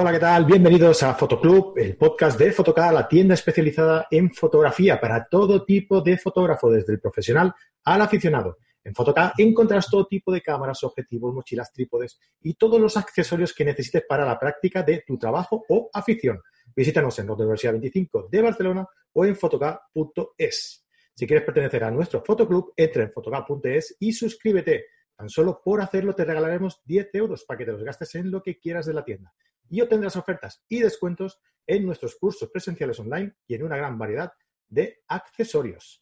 Hola, ¿qué tal? Bienvenidos a Fotoclub, el podcast de Fotocar, la tienda especializada en fotografía para todo tipo de fotógrafo, desde el profesional al aficionado. En Fotocar encontrarás todo tipo de cámaras, objetivos, mochilas, trípodes y todos los accesorios que necesites para la práctica de tu trabajo o afición. Visítanos en la Universidad 25 de Barcelona o en fotocar.es. Si quieres pertenecer a nuestro Fotoclub, entra en fotocar.es y suscríbete. Tan solo por hacerlo te regalaremos 10 euros para que te los gastes en lo que quieras de la tienda y obtendrás ofertas y descuentos en nuestros cursos presenciales online y en una gran variedad de accesorios.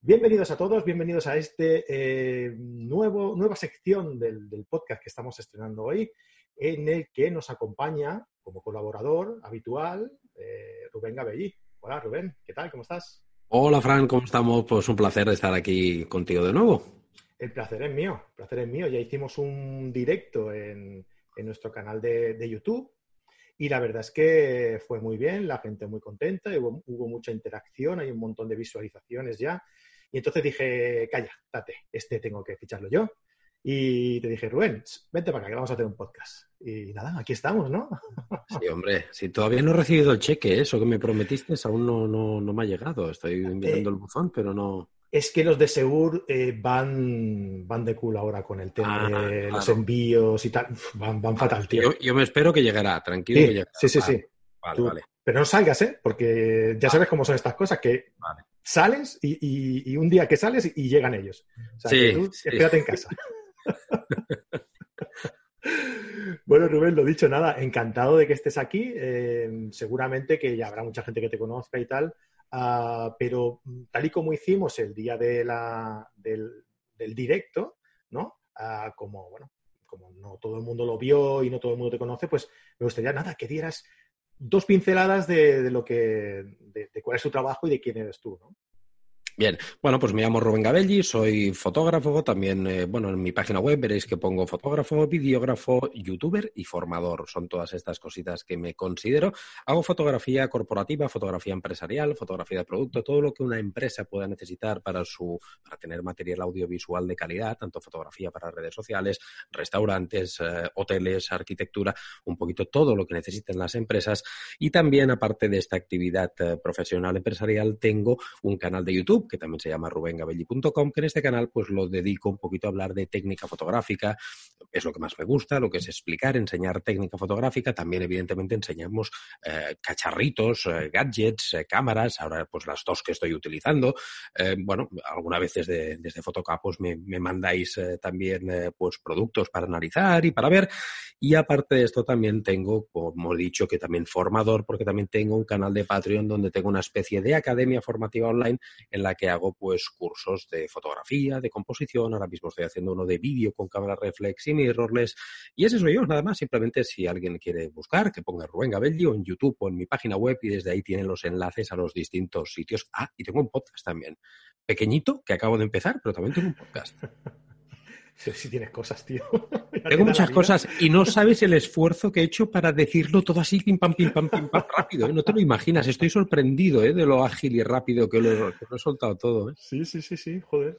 Bienvenidos a todos, bienvenidos a este eh, nuevo, nueva sección del, del, podcast que estamos estrenando hoy, en el que nos acompaña como colaborador habitual eh, Rubén Gabellí. Hola Rubén, ¿qué tal? ¿Cómo estás? Hola Fran, ¿cómo estamos? Pues un placer estar aquí contigo de nuevo. El placer es mío, el placer es mío. Ya hicimos un directo en, en nuestro canal de, de YouTube y la verdad es que fue muy bien, la gente muy contenta, hubo, hubo, mucha interacción, hay un montón de visualizaciones ya. Y entonces dije, calla, date, este tengo que ficharlo yo. Y te dije, Rubén, vente para acá, que vamos a hacer un podcast. Y nada, aquí estamos, ¿no? Sí, hombre, si todavía no he recibido el cheque, eso que me prometiste aún no, no, no me ha llegado. Estoy mirando eh, el buzón, pero no. Es que los de Segur eh, van, van de culo ahora con el tema ah, de claro. los envíos y tal. Van, van fatal, tío. Yo, yo, me espero que llegará, tranquilo. Sí, que llegará. sí, sí. sí. Vale, Tú, vale. Pero no salgas, ¿eh? Porque ya sabes cómo son estas cosas, que sales y, y, y, un día que sales y llegan ellos. O sea, Sí, que tú sí. espérate en casa. Bueno, Rubén, lo dicho, nada, encantado de que estés aquí. Eh, seguramente que ya habrá mucha gente que te conozca y tal, uh, pero tal y como hicimos el día de la, del, del, directo, ¿no? Uh, como, bueno, como no todo el mundo lo vio y no todo el mundo te conoce, pues me gustaría, nada, que dieras dos pinceladas de, de lo que, de, de, cuál es tu trabajo y de quién eres tú, ¿no? Bien, bueno, pues me llamo Rubén Gabelli, soy fotógrafo, también, eh, bueno, en mi página web veréis que pongo fotógrafo, videógrafo, youtuber y formador. Son todas estas cositas que me considero. Hago fotografía corporativa, fotografía empresarial, fotografía de producto, todo lo que una empresa pueda necesitar para, su, para tener material audiovisual de calidad, tanto fotografía para redes sociales, restaurantes, eh, hoteles, arquitectura, un poquito todo lo que necesiten las empresas. Y también, aparte de esta actividad eh, profesional empresarial, tengo un canal de YouTube que también se llama rubengabelli.com, que en este canal pues lo dedico un poquito a hablar de técnica fotográfica, es lo que más me gusta, lo que es explicar, enseñar técnica fotográfica, también evidentemente enseñamos eh, cacharritos, eh, gadgets, eh, cámaras, ahora pues las dos que estoy utilizando, bueno, algunas veces de, desde Fotocapos me, me mandáis también pues productos para analizar y para ver, y aparte de esto también tengo, como he dicho, que también formador, porque también tengo un canal de Patreon donde tengo una especie de academia formativa online en la que hago pues cursos de fotografía, de composición, ahora mismo estoy haciendo uno de vídeo con cámara reflex y mirrorless y ese soy yo, nada más, simplemente si alguien quiere buscar, que ponga Rubén Gabelli en YouTube o en mi página web y desde ahí tienen los enlaces a los distintos sitios. Ah, y tengo un podcast también, pequeñito, que acabo de empezar, pero también tengo un podcast. Si tienes cosas, tío. Tengo muchas cosas y no sabes el esfuerzo que he hecho para decirlo todo así, pim pam, pim pam, pim pam, rápido. ¿eh? No te lo imaginas. Estoy sorprendido ¿eh? de lo ágil y rápido que lo, que lo he soltado todo. ¿eh? Sí, sí, sí, sí, joder.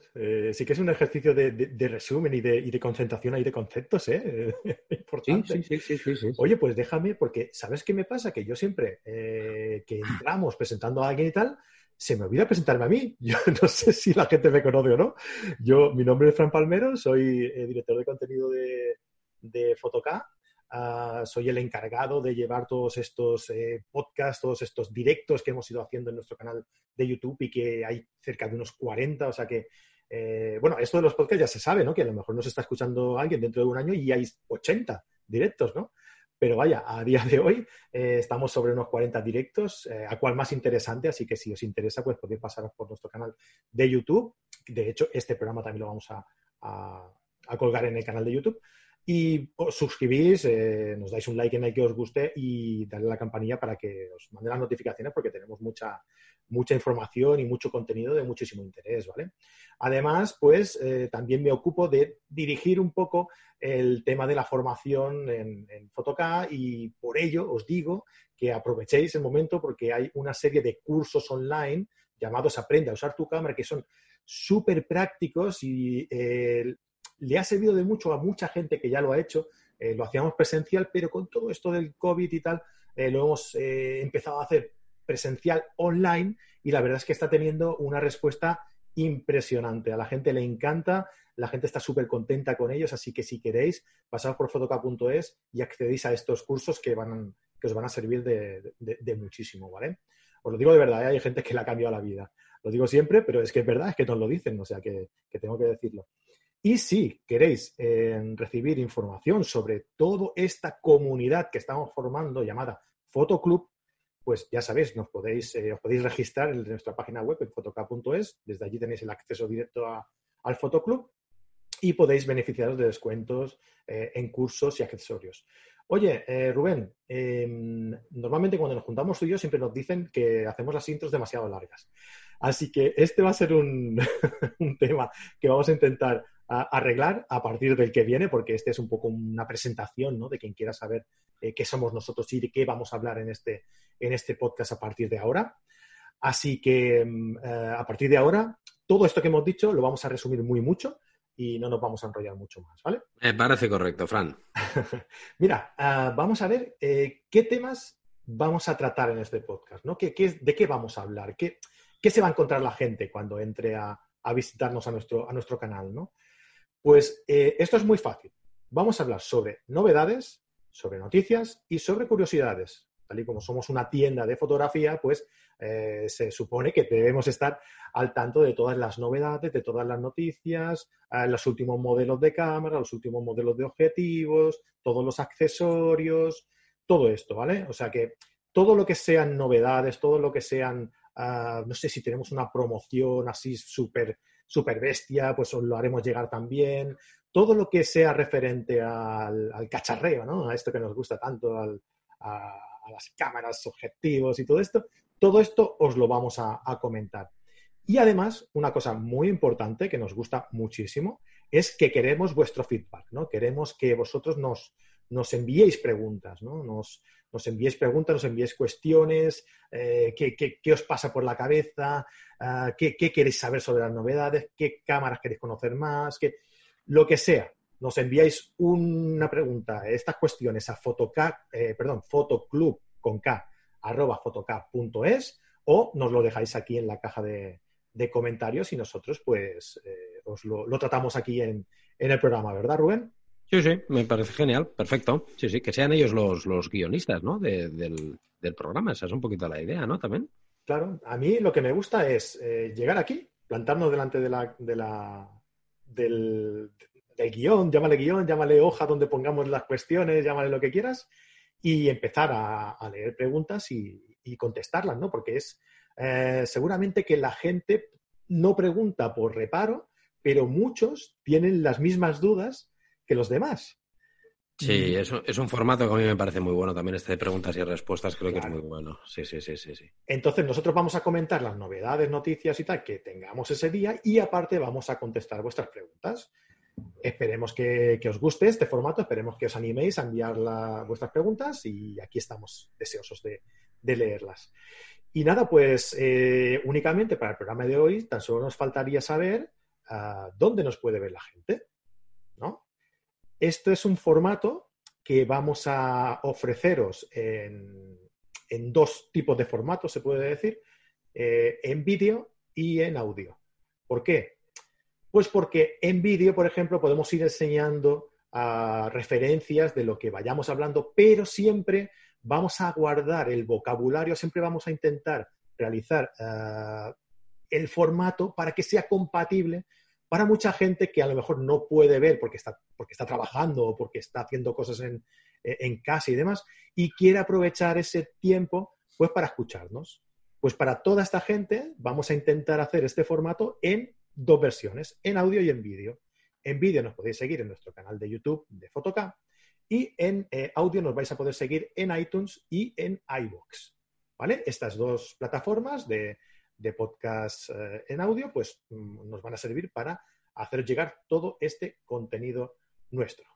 Sí que es un ejercicio de, de, de resumen y de, y de, concentración ahí de conceptos, ¿eh? Importante. Sí, sí, sí, sí, Oye, pues déjame, porque ¿sabes qué me pasa? Que yo siempre que entramos presentando a alguien y tal, se me olvida presentarme a mí. Yo no sé si la gente me conoce o no. Yo, mi nombre es Fran Palmero, soy eh, director de contenido de, de Fotoca. ah, soy el encargado de llevar todos estos eh, podcasts, todos estos directos que hemos ido haciendo en nuestro canal de YouTube y que hay cerca de unos 40, o sea que, eh, bueno, esto de los podcasts ya se sabe, ¿no? Que a lo mejor nos está escuchando alguien dentro de un año y hay 80 directos, ¿no? Pero vaya, a día de hoy eh, estamos sobre unos 40 directos, a cual más interesante, así que si os interesa, pues podéis pasaros por nuestro canal de YouTube. De hecho, este programa también lo vamos a, a colgar en el canal de YouTube. Y os suscribís, eh, nos dais un like en el que os guste y darle a la campanilla para que os mande las notificaciones porque tenemos mucha, mucha información y mucho contenido de muchísimo interés, ¿vale? Además, pues eh, también me ocupo de dirigir un poco el tema de la formación en, en Photocá y por ello os digo que aprovechéis el momento porque hay una serie de cursos online llamados Aprende a usar tu cámara que son súper prácticos y eh, le ha servido de mucho a mucha gente que ya lo ha hecho. Eh, lo hacíamos presencial, pero con todo esto del COVID y tal, eh, lo hemos eh, empezado a hacer presencial online y la verdad es que está teniendo una respuesta impresionante. A la gente le encanta, la gente está súper contenta con ellos, así que si queréis, pasad por fotoca.es y accedéis a estos cursos que, van, que os van a servir de, muchísimo, ¿vale? Os lo digo de verdad, hay gente que le ha cambiado la vida. Lo digo siempre, pero es que es verdad, es que nos lo dicen, o sea que tengo que decirlo. Y si queréis eh, recibir información sobre toda esta comunidad que estamos formando llamada Fotoclub, pues ya sabéis, eh, os podéis registrar en nuestra página web en fotoca.es. Desde allí tenéis el acceso directo al Fotoclub y podéis beneficiaros de descuentos eh, en cursos y accesorios. Oye, Rubén, em, normalmente cuando nos juntamos tú y yo siempre nos dicen que hacemos las intros demasiado largas. Así que este va a ser un tema que vamos a intentar arreglar a partir del que viene, porque este es un poco una presentación ¿no? de quien quiera saber eh, qué somos nosotros y de qué vamos a hablar en este, en este podcast a partir de ahora. Así que mm, eh, a partir de ahora, todo esto que hemos dicho lo vamos a resumir muy mucho y no nos vamos a enrollar mucho más, ¿vale? Me parece correcto, Fran. Mira, ah, vamos a ver eh, qué temas vamos a tratar en este podcast, ¿no? ¿Qué, de qué vamos a hablar? ¿Qué, ¿Qué, se va a encontrar la gente cuando entre a, a visitarnos a nuestro, a nuestro canal, ¿no? Pues eh, esto es muy fácil. Vamos a hablar sobre novedades, sobre noticias y sobre curiosidades. Tal y como somos una tienda de fotografía, pues eh, se supone que debemos estar al tanto de todas las novedades, de todas las noticias, eh, los últimos modelos de cámara, los últimos modelos de objetivos, todos los accesorios, todo esto, ¿vale? O sea que todo lo que sean novedades, todo lo que sean, ah, no sé si tenemos una promoción así súper super bestia, pues os lo haremos llegar también. Todo lo que sea referente al, cacharreo, ¿no? A esto que nos gusta tanto, a, las cámaras, objetivos y todo esto, todo esto os lo vamos a, comentar. Y además, una cosa muy importante que nos gusta muchísimo es que queremos vuestro feedback, ¿no? Queremos que vosotros nos, nos enviéis preguntas, ¿no? Nos, nos enviéis preguntas, nos enviéis cuestiones, eh, qué, os pasa por la cabeza, ah, qué, queréis saber sobre las novedades, qué cámaras queréis conocer más, qué, lo que sea. Nos enviáis una pregunta, estas cuestiones a fotoca, eh, perdón, fotoclub con K, arroba fotoca.es o nos lo dejáis aquí en la caja de, comentarios y nosotros pues eh, os lo, tratamos aquí en, en el programa, ¿verdad, Rubén? Sí, sí, me parece genial, perfecto. Sí, sí, que sean ellos los, los guionistas, ¿no? del, programa, esa es un poquito la idea, ¿no? También. Claro, a mí lo que me gusta es eh, llegar aquí, plantarnos delante de la, de la, del, guion, llámale guion, llámale hoja donde pongamos las cuestiones, llámale lo que quieras, y empezar a, leer preguntas y, contestarlas, ¿no? Porque es eh, seguramente que la gente no pregunta por reparo, pero muchos tienen las mismas dudas que los demás. Sí, es un, es un formato que a mí me parece muy bueno también, este de preguntas y respuestas, creo que es muy bueno. Sí, sí, sí, sí, sí. Entonces, nosotros vamos a comentar las novedades, noticias y tal que tengamos ese día y aparte vamos a contestar vuestras preguntas. Esperemos que, os guste este formato, esperemos que os animéis a enviar vuestras preguntas y aquí estamos deseosos de, leerlas. Y nada, pues eh, únicamente para el programa de hoy tan solo nos faltaría saber ah, dónde nos puede ver la gente, ¿no? Esto es un formato que vamos a ofreceros en, dos tipos de formatos, se puede decir, eh, en vídeo y en audio. ¿Por qué? Pues porque en vídeo, por ejemplo, podemos ir enseñando ah, referencias de lo que vayamos hablando, pero siempre vamos a guardar el vocabulario, siempre vamos a intentar realizar ah, el formato para que sea compatible para mucha gente que a lo mejor no puede ver porque está, porque está trabajando o porque está haciendo cosas en, en casa y demás, y quiere aprovechar ese tiempo pues para escucharnos. Pues para toda esta gente vamos a intentar hacer este formato en dos versiones, en audio y en vídeo. En vídeo nos podéis seguir en nuestro canal de YouTube de Photocam y en eh, audio nos vais a poder seguir en iTunes y en iVoox. ¿Vale? Estas dos plataformas de, podcast eh, en audio pues mm, nos van a servir para hacer llegar todo este contenido nuestro.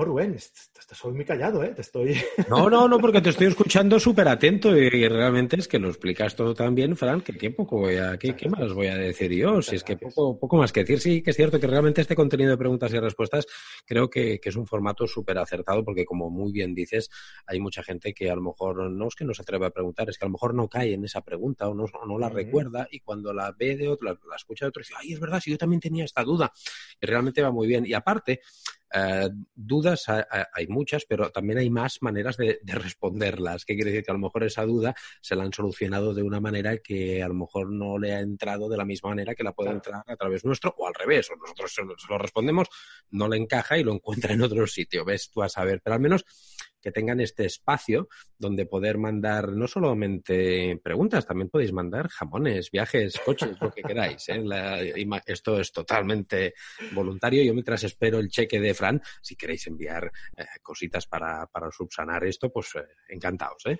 Oh, Rubén, estás muy callado, ¿eh? Te estoy... No, no, no, porque te estoy escuchando súper atento y, realmente es que lo explicas todo tan bien, Fran, que qué poco voy a... ¿Qué, qué más voy a decir yo? Si es que poco, poco más que decir. Sí, que es cierto que realmente este contenido de preguntas y respuestas creo que, es un formato súper acertado porque, como muy bien dices, hay mucha gente que a lo mejor no es que no se atreve a preguntar, es que a lo mejor no cae en esa pregunta o no, no la recuerda y cuando la ve de otro, la, la escucha de otro, dice, ay, es verdad, si yo también tenía esta duda. Y realmente va muy bien. Y aparte, eh, dudas hay muchas, pero también hay más maneras de, responderlas. ¿Qué quiere decir? Que a lo mejor esa duda se la han solucionado de una manera que a lo mejor no le ha entrado de la misma manera que la puede entrar a través nuestro, o al revés, o nosotros se lo respondemos, no le encaja y lo encuentra en otro sitio. Ves tú a saber, pero al menos que tengan este espacio donde poder mandar no solamente preguntas, también podéis mandar jamones, viajes, coches, lo que queráis. ¿eh? esto es totalmente voluntario. Yo mientras espero el cheque de Fran, si queréis enviar eh, cositas para, para, subsanar esto, pues eh, encantados. ¿eh?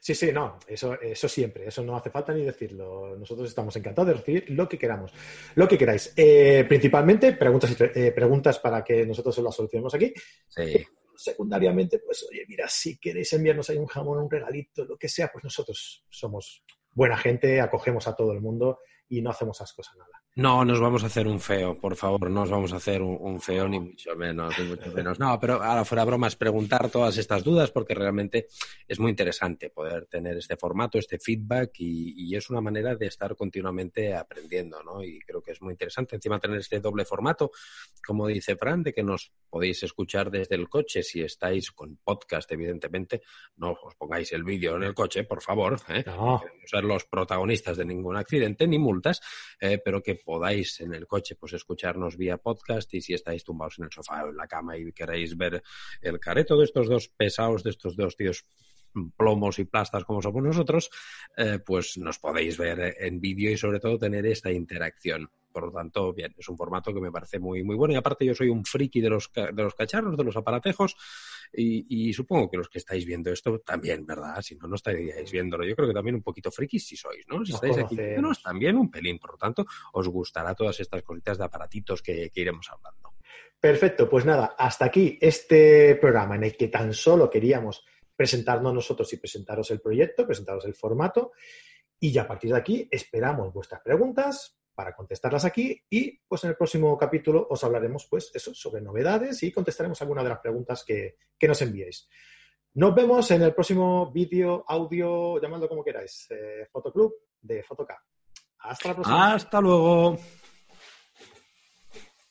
Sí, sí, no, eso, eso siempre, eso no hace falta ni decirlo. Nosotros estamos encantados de recibir lo que queramos, lo que queráis. principalmente preguntas, preguntas para que nosotros las solucionemos aquí. Sí secundariamente, pues oye, mira, si queréis enviarnos ahí un jamón, un regalito, lo que sea, pues nosotros somos buena gente, acogemos a todo el mundo y no hacemos asco a nada. No, nos vamos a hacer un feo, por favor, no nos vamos a hacer un, feo ni mucho menos, ni mucho menos. No, pero ahora fuera bromas, preguntar todas estas dudas porque realmente es muy interesante poder tener este formato, este feedback y, es una manera de estar continuamente aprendiendo, ¿no? Y creo que es muy interesante encima tener este doble formato, como dice Fran, de que nos podéis escuchar desde el coche si estáis con podcast, evidentemente, no os pongáis el vídeo en el coche, por favor, ¿eh? no. ser los protagonistas de ningún accidente ni multas, eh, pero que podáis en el coche pues escucharnos vía podcast y si estáis tumbados en el sofá o en la cama y queréis ver el careto de estos dos pesados, de estos dos tíos plomos y plastas como somos nosotros, eh, pues nos podéis ver en vídeo y sobre todo tener esta interacción. Por lo tanto, bien, es un formato que me parece muy, muy bueno. Y aparte yo soy un friki de los, de los cacharros, de los aparatejos, y, supongo que los que estáis viendo esto también, ¿verdad? Si no, no estaríais viéndolo. Yo creo que también un poquito frikis si sois, ¿no? Si estáis aquí viéndonos, también un pelín. Por lo tanto, os gustará todas estas cositas de aparatitos que, que iremos hablando. Perfecto, pues nada, hasta aquí este programa en el que tan solo queríamos presentarnos nosotros y presentaros el proyecto, presentaros el formato. Y ya a partir de aquí esperamos vuestras preguntas para contestarlas aquí y pues en el próximo capítulo os hablaremos pues eso sobre novedades y contestaremos algunas de las preguntas que, nos enviéis. Nos vemos en el próximo vídeo, audio, llamadlo como queráis, eh, Fotoclub de Photocap. Hasta la próxima. Hasta luego.